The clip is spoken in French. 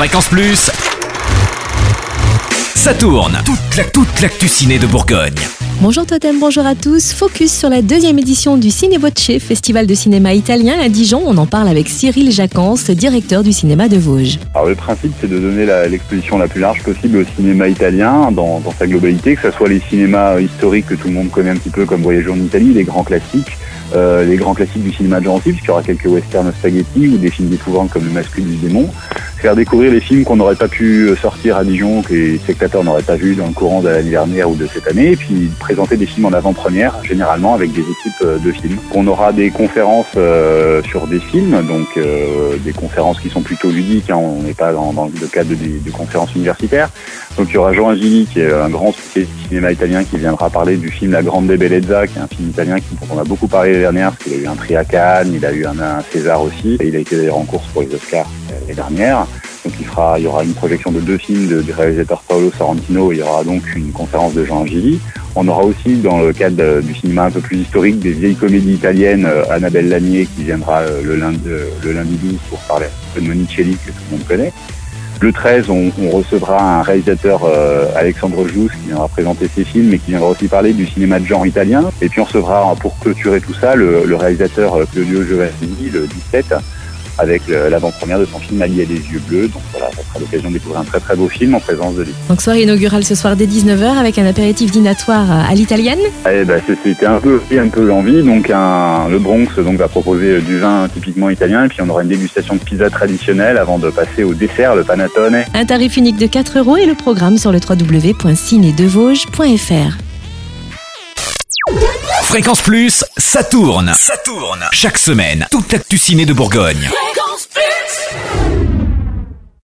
Fréquence Plus. Ça tourne. Toute la toute l'actu ciné de Bourgogne. Bonjour Totem, bonjour à tous. Focus sur la deuxième édition du Ciné Voce, festival de cinéma italien à Dijon. On en parle avec Cyril Jacquance, directeur du cinéma de Vosges. Alors le principe c'est de donner l'exposition la, plus large possible au cinéma italien dans, dans sa globalité, que ce soit les cinémas historiques que tout le monde connaît un petit peu comme Voyageurs en Italie, les grands classiques, euh, les grands classiques du cinéma de genre puisqu'il y aura quelques westerns spaghetti ou des films d'épouvante comme Le Masque du démon. Faire découvrir les films qu'on n'aurait pas pu sortir à Dijon, que les spectateurs n'auraient pas vu dans le courant de l'année dernière ou de cette année, et puis présenter des films en avant-première, généralement avec des équipes euh, de films. On aura des conférences euh, sur des films, donc des conférences qui sont plutôt ludiques, hein, on n'est pas dans, le cadre de, conférences universitaires. Donc il y aura Jean Angili, qui est un grand spécialiste du cinéma italien, qui viendra parler du film La Grande Bellezza, qui est un film italien dont on a beaucoup parlé dernière, parce qu'il a eu un prix à Cannes, il a eu un, César aussi, et il a été d'ailleurs en course pour les Oscars euh, l'année dernière. Donc il, y aura une projection de deux films de, du réalisateur Paolo Sorrentino, il y aura donc une conférence de Jean Angili. On aura aussi, dans le cadre du cinéma un peu plus historique, des vieilles comédies italiennes, euh, Annabelle Lanier qui viendra euh, le lundi, le lundi 12 pour parler de Monicelli que tout le monde connaît. Le 13, on, recevra un réalisateur, euh, Alexandre Jousse, qui viendra présenter ses films et qui viendra aussi parler du cinéma de genre italien. Et puis on recevra, pour clôturer tout ça, le, réalisateur euh, Claudio Giovanni, le 17, avec l'avant-première de son film Ali a des yeux bleus. Donc voilà, ça sera l'occasion de découvrir un très très beau film en présence de lui. Donc soirée inaugurale ce soir dès 19h avec un apéritif dînatoire à l'italienne eh ben, C'était un peu, un peu l'envie. Donc un, le Bronx donc, va proposer du vin typiquement italien et puis on aura une dégustation de pizza traditionnelle avant de passer au dessert, le panettone. Un tarif unique de 4 euros et le programme sur le www.cinedevosges.fr. Fréquence Plus, ça tourne. Ça tourne. Chaque semaine, toute l'actu ciné de Bourgogne.